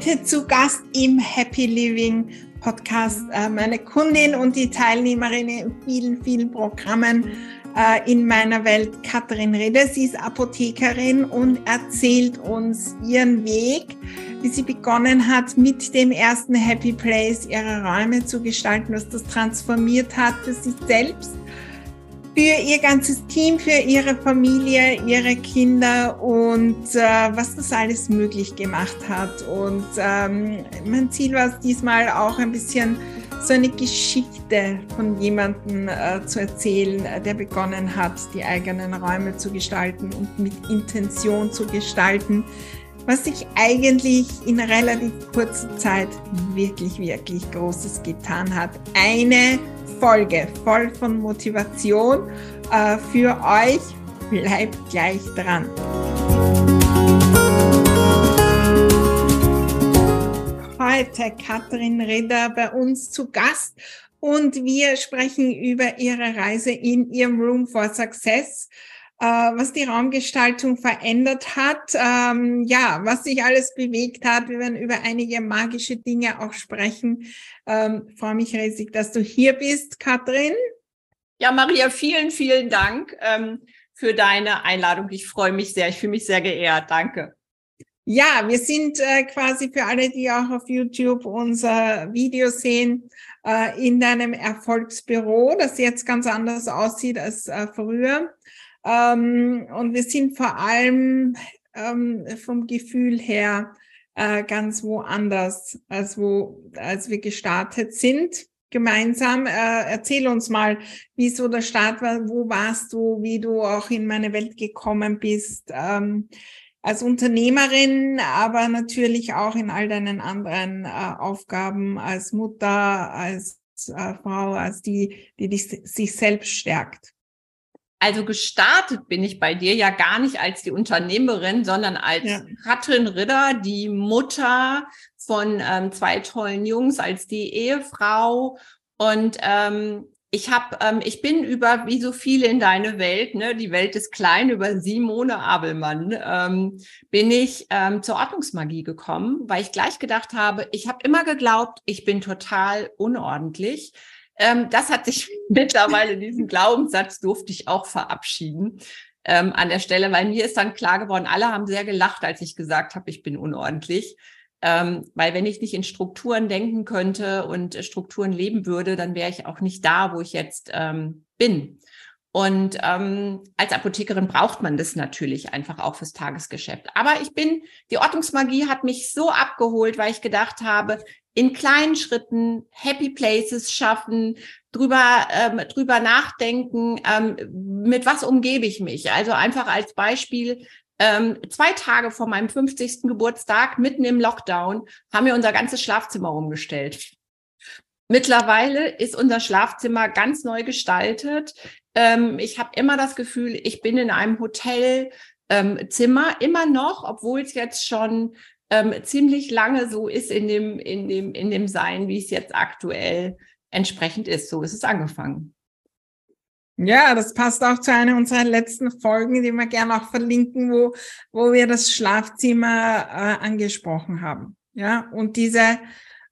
Heute zu Gast im Happy Living Podcast äh, meine Kundin und die Teilnehmerin in vielen, vielen Programmen äh, in meiner Welt, Katharin Rede. Sie ist Apothekerin und erzählt uns ihren Weg, wie sie begonnen hat, mit dem ersten Happy Place ihre Räume zu gestalten, was das transformiert hat für sich selbst für ihr ganzes Team, für ihre Familie, ihre Kinder und äh, was das alles möglich gemacht hat. Und ähm, mein Ziel war es diesmal auch ein bisschen so eine Geschichte von jemandem äh, zu erzählen, der begonnen hat, die eigenen Räume zu gestalten und mit Intention zu gestalten, was sich eigentlich in relativ kurzer Zeit wirklich, wirklich Großes getan hat. Eine Folge voll von Motivation äh, für euch. Bleibt gleich dran. Heute Katrin Redder bei uns zu Gast und wir sprechen über ihre Reise in ihrem Room for Success was die Raumgestaltung verändert hat, ähm, ja, was sich alles bewegt hat. Wir werden über einige magische Dinge auch sprechen. Ähm, freue mich riesig, dass du hier bist, Katrin. Ja, Maria, vielen, vielen Dank ähm, für deine Einladung. Ich freue mich sehr. Ich fühle mich sehr geehrt. Danke. Ja, wir sind äh, quasi für alle, die auch auf YouTube unser Video sehen, äh, in deinem Erfolgsbüro, das jetzt ganz anders aussieht als äh, früher. Ähm, und wir sind vor allem ähm, vom Gefühl her äh, ganz woanders, als wo, als wir gestartet sind gemeinsam. Äh, erzähl uns mal, wie so der Start war, wo warst du, wie du auch in meine Welt gekommen bist, ähm, als Unternehmerin, aber natürlich auch in all deinen anderen äh, Aufgaben als Mutter, als äh, Frau, als die, die dich, sich selbst stärkt. Also gestartet bin ich bei dir ja gar nicht als die Unternehmerin, sondern als ja. Katrin Ritter, die Mutter von ähm, zwei tollen Jungs, als die Ehefrau. Und ähm, ich habe, ähm, ich bin über wie so viele in deine Welt, ne, die Welt ist klein, über Simone Abelmann, ähm, bin ich ähm, zur Ordnungsmagie gekommen, weil ich gleich gedacht habe, ich habe immer geglaubt, ich bin total unordentlich ähm, das hat sich mittlerweile, diesen Glaubenssatz durfte ich auch verabschieden ähm, an der Stelle, weil mir ist dann klar geworden, alle haben sehr gelacht, als ich gesagt habe, ich bin unordentlich. Ähm, weil wenn ich nicht in Strukturen denken könnte und Strukturen leben würde, dann wäre ich auch nicht da, wo ich jetzt ähm, bin. Und ähm, als Apothekerin braucht man das natürlich einfach auch fürs Tagesgeschäft. Aber ich bin, die Ordnungsmagie hat mich so abgeholt, weil ich gedacht habe, in kleinen Schritten Happy Places schaffen, drüber, ähm, drüber nachdenken, ähm, mit was umgebe ich mich. Also einfach als Beispiel, ähm, zwei Tage vor meinem 50. Geburtstag, mitten im Lockdown, haben wir unser ganzes Schlafzimmer umgestellt. Mittlerweile ist unser Schlafzimmer ganz neu gestaltet. Ähm, ich habe immer das Gefühl, ich bin in einem Hotelzimmer, ähm, immer noch, obwohl es jetzt schon ähm, ziemlich lange so ist in dem, in dem, in dem Sein, wie es jetzt aktuell entsprechend ist. So ist es angefangen. Ja, das passt auch zu einer unserer letzten Folgen, die wir gerne auch verlinken, wo, wo wir das Schlafzimmer äh, angesprochen haben. Ja, und diese,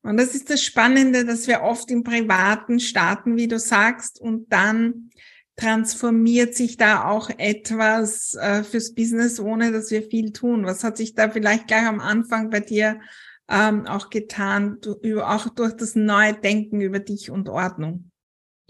und das ist das Spannende, dass wir oft im Privaten starten, wie du sagst, und dann transformiert sich da auch etwas äh, fürs Business, ohne dass wir viel tun? Was hat sich da vielleicht gleich am Anfang bei dir ähm, auch getan, du, auch durch das neue Denken über dich und Ordnung?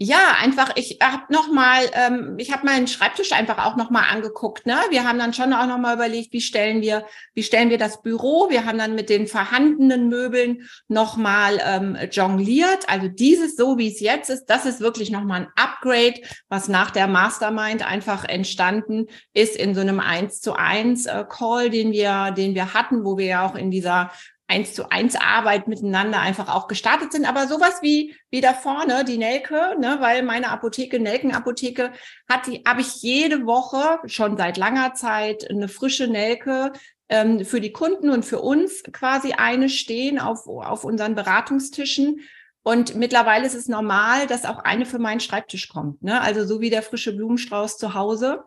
Ja, einfach, ich habe nochmal, ähm, ich habe meinen Schreibtisch einfach auch nochmal angeguckt. Ne? Wir haben dann schon auch nochmal überlegt, wie stellen wir, wie stellen wir das Büro? Wir haben dann mit den vorhandenen Möbeln nochmal ähm, jongliert. Also dieses so, wie es jetzt ist, das ist wirklich nochmal ein Upgrade, was nach der Mastermind einfach entstanden ist in so einem eins zu eins äh, Call, den wir, den wir hatten, wo wir ja auch in dieser eins zu eins Arbeit miteinander einfach auch gestartet sind. Aber sowas wie, wie da vorne, die Nelke, ne, weil meine Apotheke, Nelkenapotheke, hat die, habe ich jede Woche schon seit langer Zeit eine frische Nelke ähm, für die Kunden und für uns quasi eine stehen auf, auf unseren Beratungstischen. Und mittlerweile ist es normal, dass auch eine für meinen Schreibtisch kommt. Ne? Also so wie der frische Blumenstrauß zu Hause,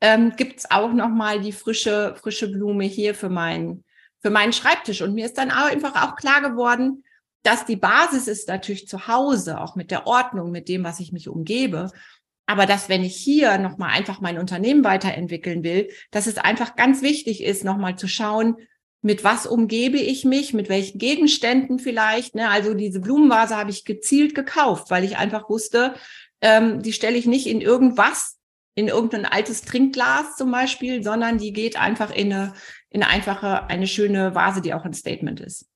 ähm, gibt es auch nochmal die frische, frische Blume hier für meinen für meinen Schreibtisch. Und mir ist dann auch einfach auch klar geworden, dass die Basis ist natürlich zu Hause, auch mit der Ordnung, mit dem, was ich mich umgebe. Aber dass, wenn ich hier nochmal einfach mein Unternehmen weiterentwickeln will, dass es einfach ganz wichtig ist, nochmal zu schauen, mit was umgebe ich mich, mit welchen Gegenständen vielleicht. Ne? Also diese Blumenvase habe ich gezielt gekauft, weil ich einfach wusste, ähm, die stelle ich nicht in irgendwas, in irgendein altes Trinkglas zum Beispiel, sondern die geht einfach in eine, in eine einfache, eine schöne Vase, die auch ein Statement ist.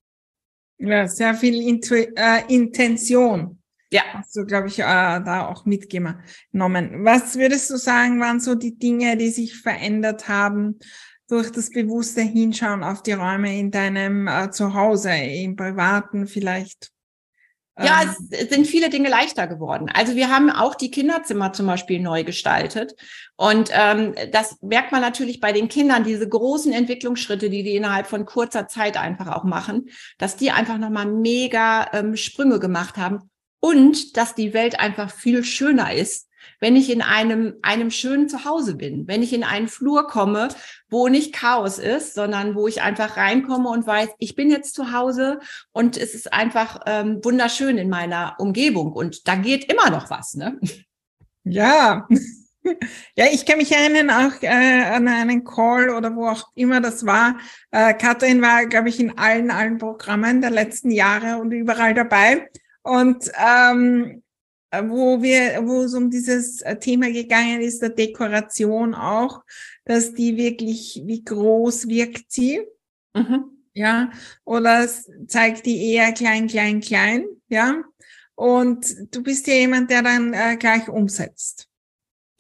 Ja, sehr viel Intu äh, Intention. Ja. Hast du, glaube ich, äh, da auch mitgenommen. Was würdest du sagen, waren so die Dinge, die sich verändert haben durch das bewusste Hinschauen auf die Räume in deinem äh, Zuhause, im Privaten vielleicht? Ja, ähm. es sind viele Dinge leichter geworden. Also wir haben auch die Kinderzimmer zum Beispiel neu gestaltet. Und ähm, das merkt man natürlich bei den Kindern, diese großen Entwicklungsschritte, die die innerhalb von kurzer Zeit einfach auch machen, dass die einfach nochmal mega ähm, Sprünge gemacht haben und dass die Welt einfach viel schöner ist, wenn ich in einem, einem schönen Zuhause bin, wenn ich in einen Flur komme, wo nicht Chaos ist, sondern wo ich einfach reinkomme und weiß, ich bin jetzt zu Hause und es ist einfach ähm, wunderschön in meiner Umgebung und da geht immer noch was, ne? Ja. Ja, ich kann mich erinnern auch äh, an einen Call oder wo auch immer das war. Äh, Katrin war, glaube ich, in allen, allen Programmen der letzten Jahre und überall dabei. Und ähm, äh, wo wir, wo es um dieses äh, Thema gegangen ist, der Dekoration auch, dass die wirklich, wie groß wirkt sie? Mhm. Ja, oder zeigt die eher klein, klein, klein, ja. Und du bist ja jemand, der dann äh, gleich umsetzt.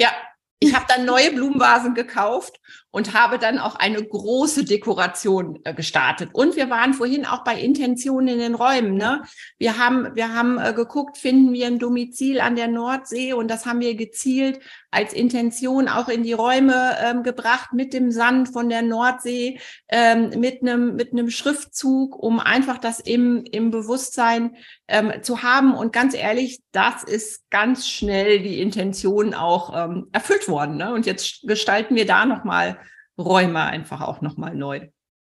Ja, ich habe dann neue Blumenvasen gekauft und habe dann auch eine große Dekoration äh, gestartet. Und wir waren vorhin auch bei Intentionen in den Räumen. Ne? Wir haben, wir haben äh, geguckt, finden wir ein Domizil an der Nordsee und das haben wir gezielt als Intention auch in die Räume ähm, gebracht mit dem Sand von der Nordsee, ähm, mit einem mit einem Schriftzug, um einfach das im im Bewusstsein ähm, zu haben. Und ganz ehrlich, das ist ganz schnell die Intention auch ähm, erfüllt worden. Ne? Und jetzt gestalten wir da noch mal Räume einfach auch noch mal neu.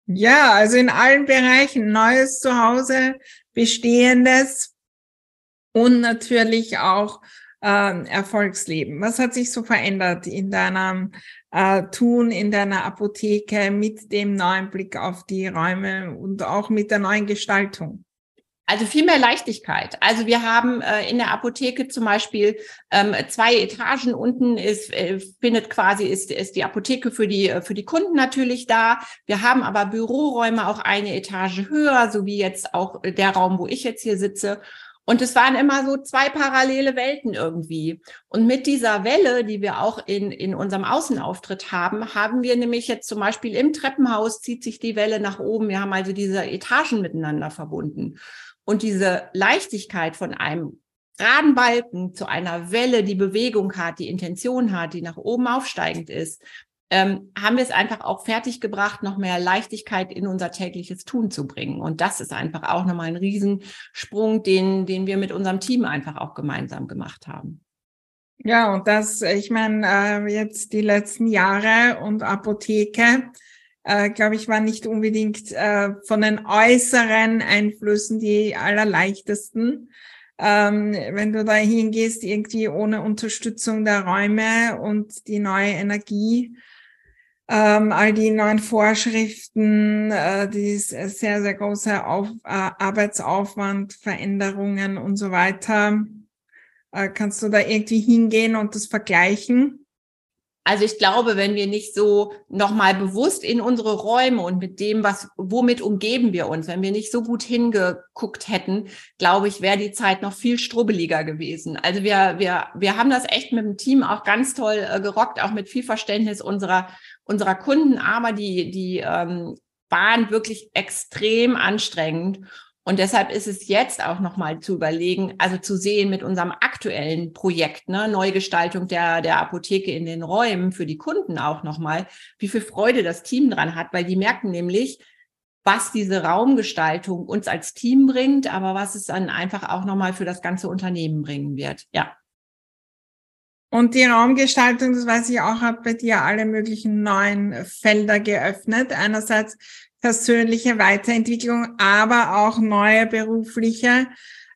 Ja, also in allen Bereichen neues Zuhause, bestehendes und natürlich auch äh, Erfolgsleben? Was hat sich so verändert in deinem äh, Tun, in deiner Apotheke mit dem neuen Blick auf die Räume und auch mit der neuen Gestaltung? Also viel mehr Leichtigkeit. Also wir haben äh, in der Apotheke zum Beispiel ähm, zwei Etagen unten ist äh, findet quasi ist ist die Apotheke für die für die Kunden natürlich da. Wir haben aber Büroräume auch eine Etage höher, so wie jetzt auch der Raum, wo ich jetzt hier sitze. Und es waren immer so zwei parallele Welten irgendwie. Und mit dieser Welle, die wir auch in, in unserem Außenauftritt haben, haben wir nämlich jetzt zum Beispiel im Treppenhaus zieht sich die Welle nach oben. Wir haben also diese Etagen miteinander verbunden. Und diese Leichtigkeit von einem geraden Balken zu einer Welle, die Bewegung hat, die Intention hat, die nach oben aufsteigend ist, ähm, haben wir es einfach auch fertiggebracht, noch mehr Leichtigkeit in unser tägliches Tun zu bringen. Und das ist einfach auch nochmal ein Riesensprung, den, den wir mit unserem Team einfach auch gemeinsam gemacht haben. Ja, und das, ich meine, äh, jetzt die letzten Jahre und Apotheke, äh, glaube ich, war nicht unbedingt äh, von den äußeren Einflüssen die allerleichtesten. Ähm, wenn du da hingehst, irgendwie ohne Unterstützung der Räume und die neue Energie, ähm, all die neuen Vorschriften, äh, die sehr, sehr große Auf, äh, Arbeitsaufwand, Veränderungen und so weiter. Äh, kannst du da irgendwie hingehen und das vergleichen? Also ich glaube, wenn wir nicht so nochmal bewusst in unsere Räume und mit dem, was, womit umgeben wir uns, wenn wir nicht so gut hingeguckt hätten, glaube ich, wäre die Zeit noch viel strubbeliger gewesen. Also wir, wir, wir haben das echt mit dem Team auch ganz toll äh, gerockt, auch mit viel Verständnis unserer, unserer Kunden, aber die, die ähm, waren wirklich extrem anstrengend. Und deshalb ist es jetzt auch nochmal zu überlegen, also zu sehen mit unserem aktuellen Projekt, ne, Neugestaltung der, der Apotheke in den Räumen für die Kunden auch nochmal, wie viel Freude das Team dran hat, weil die merken nämlich, was diese Raumgestaltung uns als Team bringt, aber was es dann einfach auch nochmal für das ganze Unternehmen bringen wird. Ja. Und die Raumgestaltung, das weiß ich auch, hat bei dir alle möglichen neuen Felder geöffnet. Einerseits persönliche Weiterentwicklung, aber auch neue berufliche.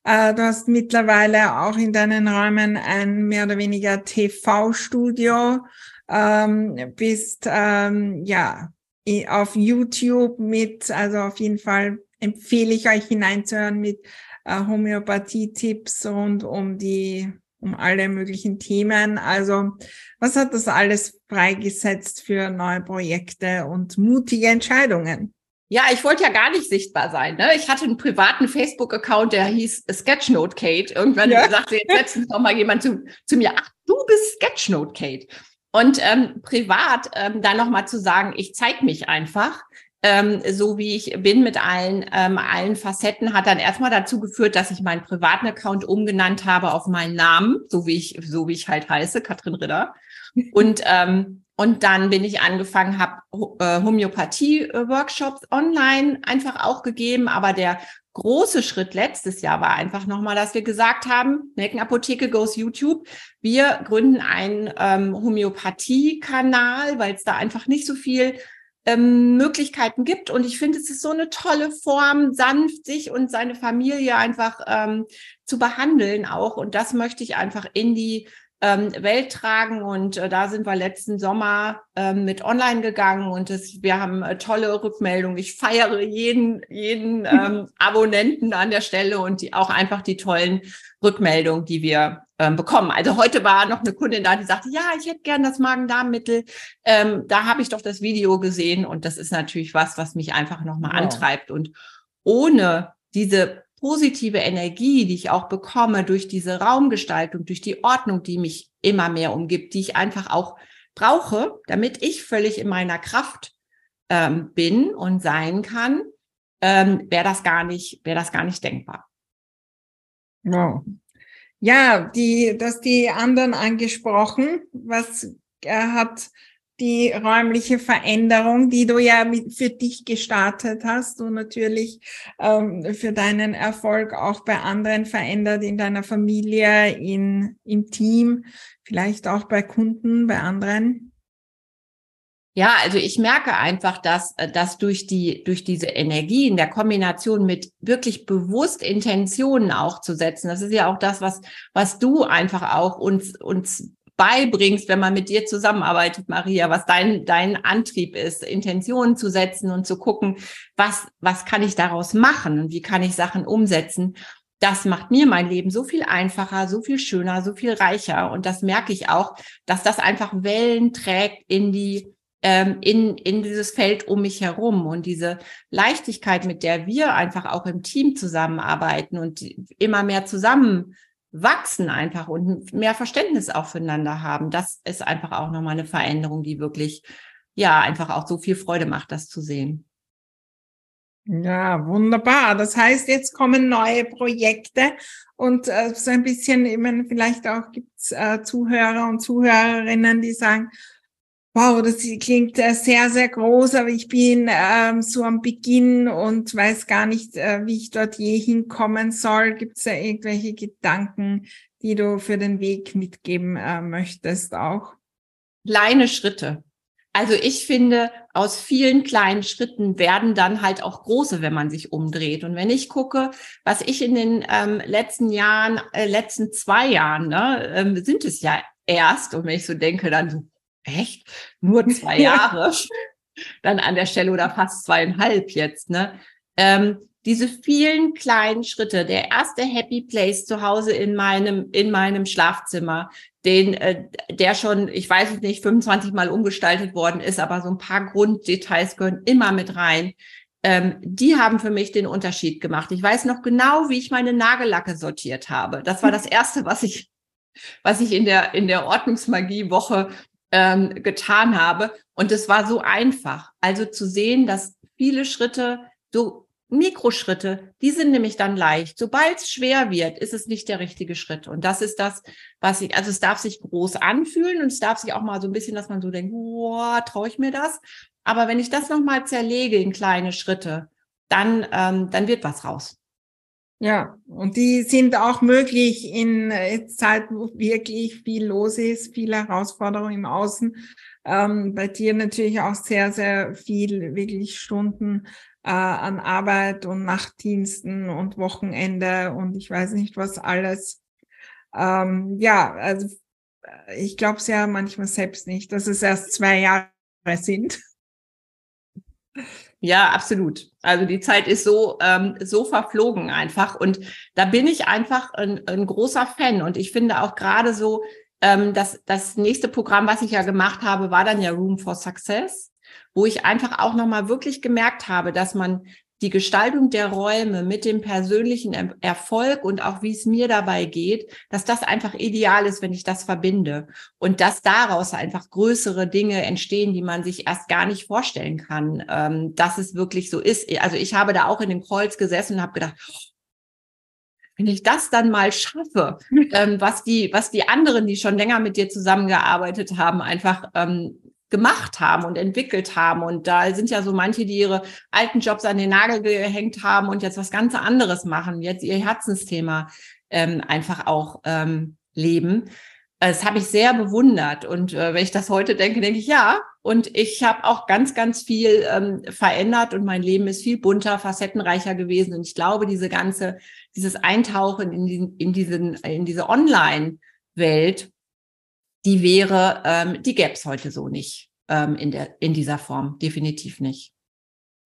Äh, du hast mittlerweile auch in deinen Räumen ein mehr oder weniger TV-Studio, ähm, bist ähm, ja auf YouTube mit, also auf jeden Fall empfehle ich euch hineinzuhören mit äh, Homöopathie-Tipps rund um die um alle möglichen Themen. Also was hat das alles freigesetzt für neue Projekte und mutige Entscheidungen? Ja, ich wollte ja gar nicht sichtbar sein. Ne? Ich hatte einen privaten Facebook-Account, der hieß Sketchnote Kate. Irgendwann ja. sagte jetzt letztens noch mal jemand zu, zu mir, ach, du bist Sketchnote Kate. Und ähm, privat ähm, da noch mal zu sagen, ich zeige mich einfach, ähm, so wie ich bin mit allen, ähm, allen Facetten, hat dann erstmal dazu geführt, dass ich meinen privaten Account umgenannt habe auf meinen Namen, so wie ich, so wie ich halt heiße, Katrin Ritter. Und ähm, und dann bin ich angefangen, habe äh, Homöopathie-Workshops online einfach auch gegeben. Aber der große Schritt letztes Jahr war einfach nochmal, dass wir gesagt haben, Nelkenapotheke goes YouTube. Wir gründen einen ähm, Homöopathie-Kanal, weil es da einfach nicht so viel ähm, Möglichkeiten gibt. Und ich finde, es ist so eine tolle Form, sanft sich und seine Familie einfach ähm, zu behandeln auch. Und das möchte ich einfach in die ähm, Welt tragen. Und äh, da sind wir letzten Sommer ähm, mit online gegangen und das, wir haben äh, tolle Rückmeldungen. Ich feiere jeden, jeden ähm, Abonnenten an der Stelle und die auch einfach die tollen Rückmeldungen, die wir ähm, bekommen. Also heute war noch eine Kundin da, die sagte, ja, ich hätte gern das Magen-Darm-Mittel. Ähm, da habe ich doch das Video gesehen und das ist natürlich was, was mich einfach nochmal wow. antreibt. Und ohne diese positive Energie, die ich auch bekomme durch diese Raumgestaltung, durch die Ordnung, die mich immer mehr umgibt, die ich einfach auch brauche, damit ich völlig in meiner Kraft ähm, bin und sein kann, ähm, wäre das gar nicht, wäre das gar nicht denkbar. Wow. Ja, die, dass die anderen angesprochen, was er hat die räumliche Veränderung, die du ja für dich gestartet hast und natürlich ähm, für deinen Erfolg auch bei anderen verändert in deiner Familie, in, im Team, vielleicht auch bei Kunden, bei anderen? Ja, also ich merke einfach, dass, dass durch die, durch diese Energie in der Kombination mit wirklich bewusst Intentionen auch zu setzen, das ist ja auch das, was, was du einfach auch uns, uns beibringst, wenn man mit dir zusammenarbeitet, Maria, was dein, dein Antrieb ist, Intentionen zu setzen und zu gucken, was, was kann ich daraus machen und wie kann ich Sachen umsetzen. Das macht mir mein Leben so viel einfacher, so viel schöner, so viel reicher. Und das merke ich auch, dass das einfach Wellen trägt in die, ähm, in, in dieses Feld um mich herum und diese Leichtigkeit, mit der wir einfach auch im Team zusammenarbeiten und immer mehr zusammen wachsen einfach und mehr Verständnis auch füreinander haben. Das ist einfach auch nochmal eine Veränderung, die wirklich, ja, einfach auch so viel Freude macht, das zu sehen. Ja, wunderbar. Das heißt, jetzt kommen neue Projekte und äh, so ein bisschen, meine, vielleicht auch gibt's äh, Zuhörer und Zuhörerinnen, die sagen, Wow, das klingt äh, sehr, sehr groß, aber ich bin ähm, so am Beginn und weiß gar nicht, äh, wie ich dort je hinkommen soll. Gibt es da irgendwelche Gedanken, die du für den Weg mitgeben äh, möchtest auch? Kleine Schritte. Also ich finde, aus vielen kleinen Schritten werden dann halt auch große, wenn man sich umdreht. Und wenn ich gucke, was ich in den ähm, letzten Jahren, äh, letzten zwei Jahren, ne, ähm, sind es ja erst, und wenn ich so denke, dann so, echt? Nur zwei Jahre? Dann an der Stelle oder fast zweieinhalb jetzt, ne? Ähm, diese vielen kleinen Schritte, der erste Happy Place zu Hause in meinem, in meinem Schlafzimmer, den, äh, der schon, ich weiß es nicht, 25 Mal umgestaltet worden ist, aber so ein paar Grunddetails gehören immer mit rein. Ähm, die haben für mich den Unterschied gemacht. Ich weiß noch genau, wie ich meine Nagellacke sortiert habe. Das war das erste, was ich, was ich in der, in der Ordnungsmagie-Woche ähm, getan habe. Und es war so einfach. Also zu sehen, dass viele Schritte, so Mikroschritte, die sind nämlich dann leicht. Sobald es schwer wird, ist es nicht der richtige Schritt. Und das ist das, was ich, also es darf sich groß anfühlen und es darf sich auch mal so ein bisschen, dass man so denkt, wow, traue ich mir das? Aber wenn ich das nochmal zerlege in kleine Schritte, dann, ähm, dann wird was raus. Ja, und die sind auch möglich in äh, Zeiten, wo wirklich viel los ist, viele Herausforderungen im Außen. Ähm, bei dir natürlich auch sehr, sehr viel, wirklich Stunden äh, an Arbeit und Nachtdiensten und Wochenende und ich weiß nicht was alles. Ähm, ja, also äh, ich glaube es ja manchmal selbst nicht, dass es erst zwei Jahre sind. Ja, absolut. Also die Zeit ist so, ähm, so verflogen einfach. Und da bin ich einfach ein, ein großer Fan. Und ich finde auch gerade so, ähm, dass das nächste Programm, was ich ja gemacht habe, war dann ja Room for Success, wo ich einfach auch nochmal wirklich gemerkt habe, dass man die Gestaltung der Räume mit dem persönlichen Erfolg und auch wie es mir dabei geht, dass das einfach ideal ist, wenn ich das verbinde und dass daraus einfach größere Dinge entstehen, die man sich erst gar nicht vorstellen kann, ähm, dass es wirklich so ist. Also ich habe da auch in dem Kreuz gesessen und habe gedacht, wenn ich das dann mal schaffe, ähm, was die, was die anderen, die schon länger mit dir zusammengearbeitet haben, einfach ähm, gemacht haben und entwickelt haben. Und da sind ja so manche, die ihre alten Jobs an den Nagel gehängt haben und jetzt was ganz anderes machen, jetzt ihr Herzensthema ähm, einfach auch ähm, leben. Das habe ich sehr bewundert. Und äh, wenn ich das heute denke, denke ich, ja. Und ich habe auch ganz, ganz viel ähm, verändert und mein Leben ist viel bunter, facettenreicher gewesen. Und ich glaube, diese ganze, dieses Eintauchen in, die, in, diesen, in diese Online-Welt die wäre, ähm, die gäbe es heute so nicht ähm, in, der, in dieser Form, definitiv nicht.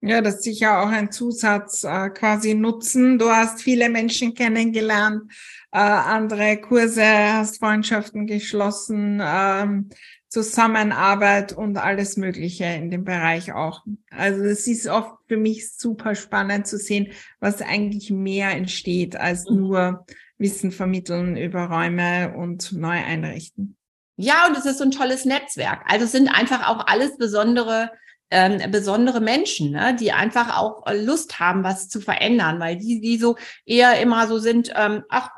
Ja, das ist sicher auch ein Zusatz äh, quasi Nutzen. Du hast viele Menschen kennengelernt, äh, andere Kurse, hast Freundschaften geschlossen, ähm, Zusammenarbeit und alles Mögliche in dem Bereich auch. Also es ist oft für mich super spannend zu sehen, was eigentlich mehr entsteht als mhm. nur Wissen vermitteln über Räume und neu einrichten. Ja, und es ist so ein tolles Netzwerk. Also es sind einfach auch alles besondere ähm, besondere Menschen, ne, die einfach auch äh, Lust haben, was zu verändern, weil die, die so eher immer so sind, ähm, ach,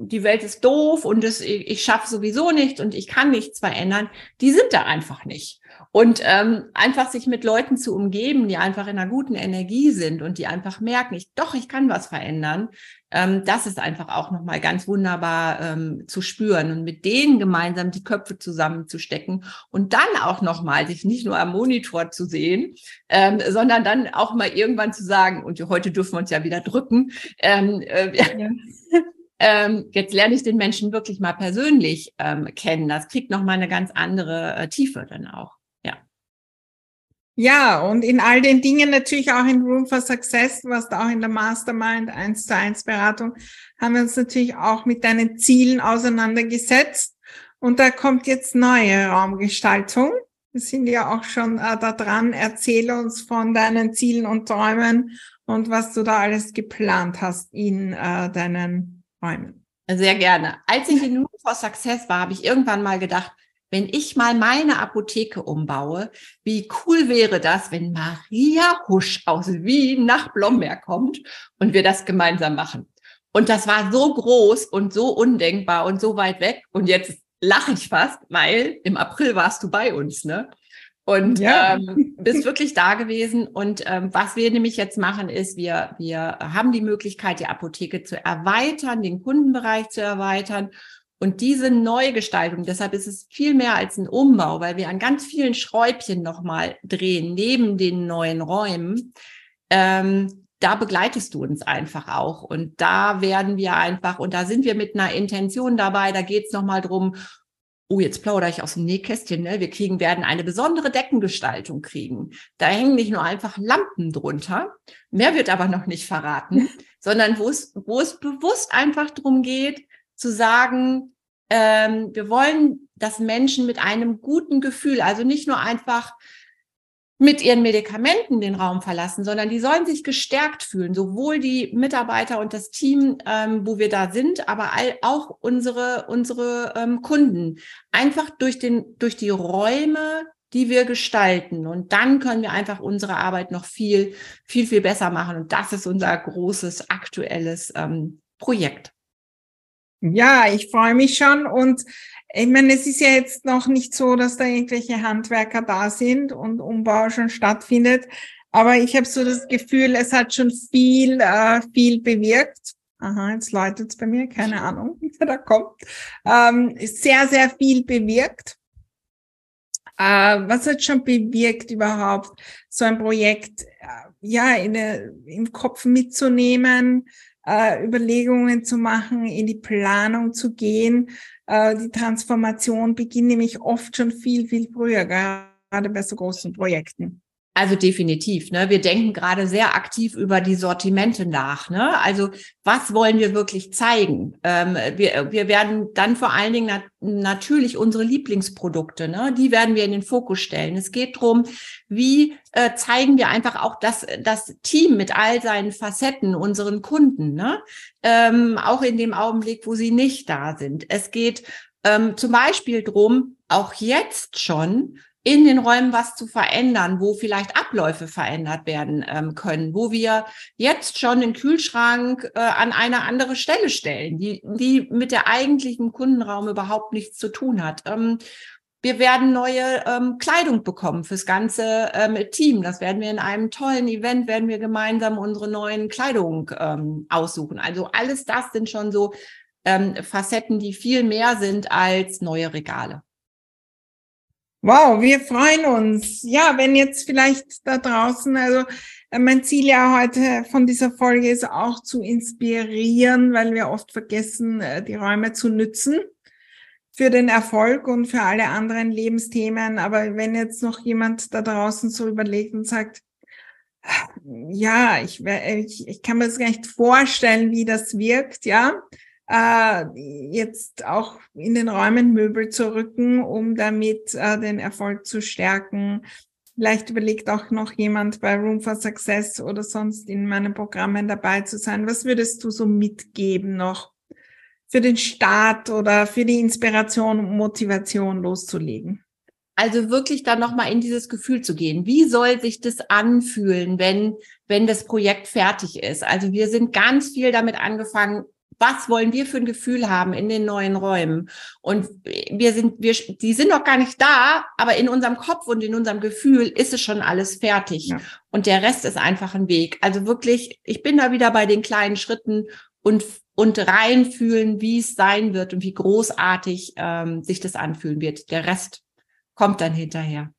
die Welt ist doof und das, ich, ich schaffe sowieso nichts und ich kann nichts verändern, die sind da einfach nicht. Und ähm, einfach sich mit Leuten zu umgeben, die einfach in einer guten Energie sind und die einfach merken, ich doch, ich kann was verändern, ähm, das ist einfach auch nochmal ganz wunderbar ähm, zu spüren und mit denen gemeinsam die Köpfe zusammenzustecken und dann auch nochmal sich nicht nur am Monitor zu sehen, ähm, sondern dann auch mal irgendwann zu sagen, und heute dürfen wir uns ja wieder drücken, ähm, äh, ja. ähm, jetzt lerne ich den Menschen wirklich mal persönlich ähm, kennen. Das kriegt nochmal eine ganz andere äh, Tiefe dann auch. Ja, und in all den Dingen natürlich auch in Room for Success, was da auch in der Mastermind 1 zu 1 Beratung, haben wir uns natürlich auch mit deinen Zielen auseinandergesetzt. Und da kommt jetzt neue Raumgestaltung. Wir sind ja auch schon äh, da dran. Erzähle uns von deinen Zielen und Träumen und was du da alles geplant hast in äh, deinen Räumen. Sehr gerne. Als ich in Room for Success war, habe ich irgendwann mal gedacht, wenn ich mal meine Apotheke umbaue, wie cool wäre das, wenn Maria Husch aus Wien nach Blomberg kommt und wir das gemeinsam machen. Und das war so groß und so undenkbar und so weit weg. Und jetzt lache ich fast, weil im April warst du bei uns, ne? Und ja. ähm, bist wirklich da gewesen. Und ähm, was wir nämlich jetzt machen, ist, wir, wir haben die Möglichkeit, die Apotheke zu erweitern, den Kundenbereich zu erweitern und diese Neugestaltung, deshalb ist es viel mehr als ein Umbau, weil wir an ganz vielen Schräubchen nochmal drehen, neben den neuen Räumen. Ähm, da begleitest du uns einfach auch. Und da werden wir einfach, und da sind wir mit einer Intention dabei, da geht es nochmal drum, oh, jetzt plaudere ich aus dem Nähkästchen, ne? wir kriegen, werden eine besondere Deckengestaltung kriegen. Da hängen nicht nur einfach Lampen drunter, mehr wird aber noch nicht verraten, sondern wo es, wo es bewusst einfach drum geht, zu sagen, ähm, wir wollen, dass Menschen mit einem guten Gefühl, also nicht nur einfach mit ihren Medikamenten den Raum verlassen, sondern die sollen sich gestärkt fühlen, sowohl die Mitarbeiter und das Team, ähm, wo wir da sind, aber all, auch unsere unsere ähm, Kunden. Einfach durch den durch die Räume, die wir gestalten und dann können wir einfach unsere Arbeit noch viel viel viel besser machen und das ist unser großes aktuelles ähm, Projekt. Ja, ich freue mich schon und ich meine, es ist ja jetzt noch nicht so, dass da irgendwelche Handwerker da sind und Umbau schon stattfindet. Aber ich habe so das Gefühl, es hat schon viel, äh, viel bewirkt. Aha, jetzt läutet es bei mir, keine Ahnung, wie da kommt. Ähm, sehr, sehr viel bewirkt. Äh, was hat schon bewirkt überhaupt, so ein Projekt äh, ja in der, im Kopf mitzunehmen, äh, Überlegungen zu machen, in die Planung zu gehen? Äh, die Transformation beginnt nämlich oft schon viel, viel früher, gerade bei so großen Projekten. Also definitiv. Ne? Wir denken gerade sehr aktiv über die Sortimente nach. Ne? Also was wollen wir wirklich zeigen? Ähm, wir, wir werden dann vor allen Dingen nat natürlich unsere Lieblingsprodukte, ne? die werden wir in den Fokus stellen. Es geht darum, wie äh, zeigen wir einfach auch das, das Team mit all seinen Facetten unseren Kunden, ne? Ähm, auch in dem Augenblick, wo sie nicht da sind. Es geht ähm, zum Beispiel drum, auch jetzt schon in den Räumen was zu verändern, wo vielleicht Abläufe verändert werden ähm, können, wo wir jetzt schon den Kühlschrank äh, an eine andere Stelle stellen, die, die mit der eigentlichen Kundenraum überhaupt nichts zu tun hat. Ähm, wir werden neue ähm, Kleidung bekommen fürs ganze ähm, Team. Das werden wir in einem tollen Event, werden wir gemeinsam unsere neuen Kleidung ähm, aussuchen. Also alles das sind schon so ähm, Facetten, die viel mehr sind als neue Regale. Wow, wir freuen uns. Ja, wenn jetzt vielleicht da draußen, also äh, mein Ziel ja heute von dieser Folge ist auch zu inspirieren, weil wir oft vergessen, äh, die Räume zu nützen für den Erfolg und für alle anderen Lebensthemen. Aber wenn jetzt noch jemand da draußen so überlegt und sagt, ja, ich, ich, ich kann mir das gar nicht vorstellen, wie das wirkt, ja, äh, jetzt auch in den Räumen Möbel zu rücken, um damit äh, den Erfolg zu stärken. Vielleicht überlegt auch noch jemand bei Room for Success oder sonst in meinen Programmen dabei zu sein. Was würdest du so mitgeben noch für den Start oder für die Inspiration und Motivation loszulegen? Also wirklich dann nochmal in dieses Gefühl zu gehen. Wie soll sich das anfühlen, wenn, wenn das Projekt fertig ist? Also wir sind ganz viel damit angefangen, was wollen wir für ein Gefühl haben in den neuen Räumen? Und wir sind, wir, die sind noch gar nicht da, aber in unserem Kopf und in unserem Gefühl ist es schon alles fertig. Ja. Und der Rest ist einfach ein Weg. Also wirklich, ich bin da wieder bei den kleinen Schritten und, und reinfühlen, wie es sein wird und wie großartig ähm, sich das anfühlen wird. Der Rest kommt dann hinterher.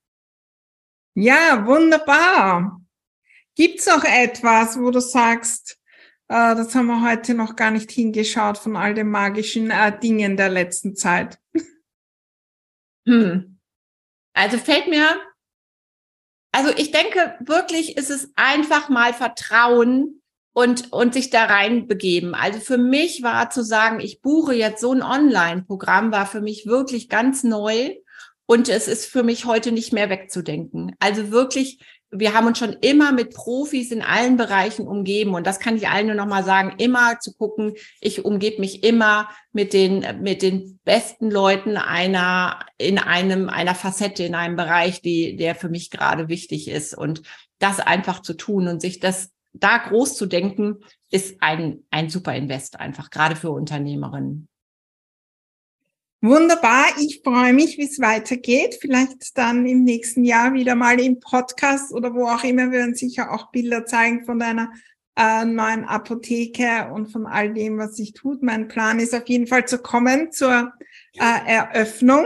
Ja, wunderbar. Gibt's noch etwas, wo du sagst, äh, das haben wir heute noch gar nicht hingeschaut von all den magischen äh, Dingen der letzten Zeit. Hm. Also fällt mir, also ich denke wirklich ist es einfach mal Vertrauen und, und sich da rein begeben. Also für mich war zu sagen, ich buche jetzt so ein Online-Programm, war für mich wirklich ganz neu. Und es ist für mich heute nicht mehr wegzudenken. Also wirklich wir haben uns schon immer mit Profis in allen Bereichen umgeben und das kann ich allen nur noch mal sagen, immer zu gucken, ich umgebe mich immer mit den mit den besten Leuten einer in einem einer Facette in einem Bereich, die der für mich gerade wichtig ist und das einfach zu tun und sich das da groß zu denken, ist ein ein super Invest einfach gerade für Unternehmerinnen. Wunderbar, ich freue mich, wie es weitergeht. Vielleicht dann im nächsten Jahr wieder mal im Podcast oder wo auch immer. Wir werden sicher auch Bilder zeigen von deiner äh, neuen Apotheke und von all dem, was sich tut. Mein Plan ist auf jeden Fall zu kommen zur äh, Eröffnung,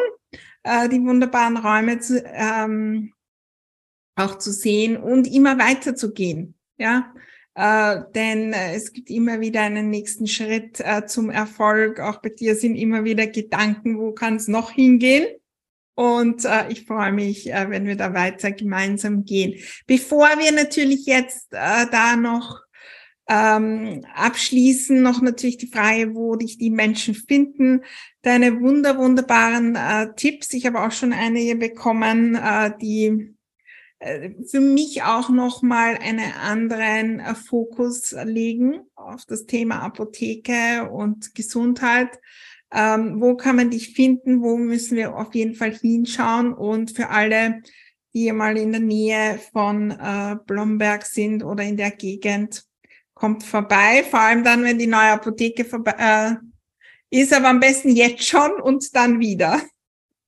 äh, die wunderbaren Räume zu, ähm, auch zu sehen und immer weiter zu gehen. Ja, äh, denn äh, es gibt immer wieder einen nächsten Schritt äh, zum Erfolg. Auch bei dir sind immer wieder Gedanken, wo kann es noch hingehen? Und äh, ich freue mich, äh, wenn wir da weiter gemeinsam gehen. Bevor wir natürlich jetzt äh, da noch ähm, abschließen, noch natürlich die Frage, wo dich die Menschen finden. Deine wunder, wunderbaren äh, Tipps. Ich habe auch schon einige bekommen, äh, die für mich auch nochmal einen anderen äh, Fokus legen auf das Thema Apotheke und Gesundheit. Ähm, wo kann man dich finden? Wo müssen wir auf jeden Fall hinschauen? Und für alle, die mal in der Nähe von äh, Blomberg sind oder in der Gegend, kommt vorbei. Vor allem dann, wenn die neue Apotheke vorbei äh, ist, aber am besten jetzt schon und dann wieder.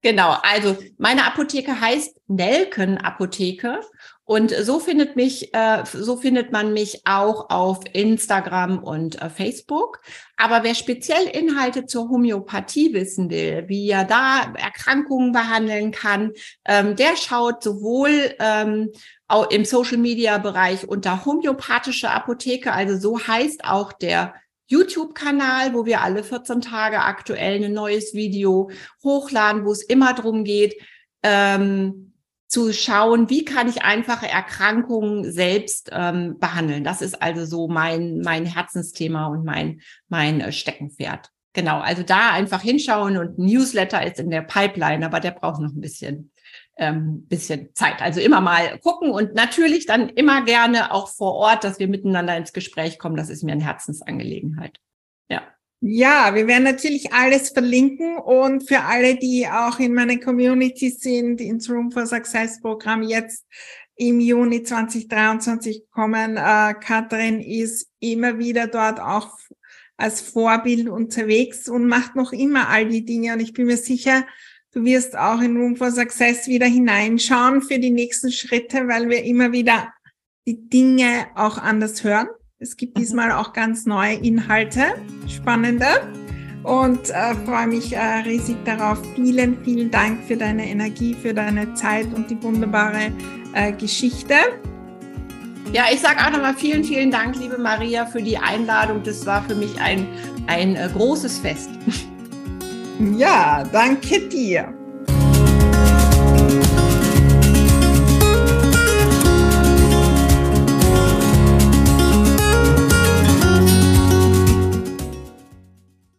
Genau, also meine Apotheke heißt Nelken Apotheke Und so findet mich, äh, so findet man mich auch auf Instagram und äh, Facebook. Aber wer speziell Inhalte zur Homöopathie wissen will, wie er da Erkrankungen behandeln kann, ähm, der schaut sowohl ähm, auch im Social Media Bereich unter homöopathische Apotheke, also so heißt auch der YouTube-Kanal, wo wir alle 14 Tage aktuell ein neues Video hochladen, wo es immer darum geht, ähm, zu schauen, wie kann ich einfache Erkrankungen selbst ähm, behandeln. Das ist also so mein, mein Herzensthema und mein, mein äh, Steckenpferd. Genau, also da einfach hinschauen und Newsletter ist in der Pipeline, aber der braucht noch ein bisschen, ähm, bisschen Zeit. Also immer mal gucken und natürlich dann immer gerne auch vor Ort, dass wir miteinander ins Gespräch kommen. Das ist mir eine Herzensangelegenheit. Ja. Ja, wir werden natürlich alles verlinken und für alle, die auch in meiner Community sind, ins Room for Success Programm jetzt im Juni 2023 kommen. Äh, Katrin ist immer wieder dort auch als Vorbild unterwegs und macht noch immer all die Dinge. Und ich bin mir sicher, du wirst auch in Room for Success wieder hineinschauen für die nächsten Schritte, weil wir immer wieder die Dinge auch anders hören. Es gibt mhm. diesmal auch ganz neue Inhalte, spannende. Und äh, freue mich äh, riesig darauf. Vielen, vielen Dank für deine Energie, für deine Zeit und die wunderbare äh, Geschichte. Ja, ich sage auch nochmal vielen, vielen Dank, liebe Maria, für die Einladung. Das war für mich ein, ein äh, großes Fest. Ja, danke dir.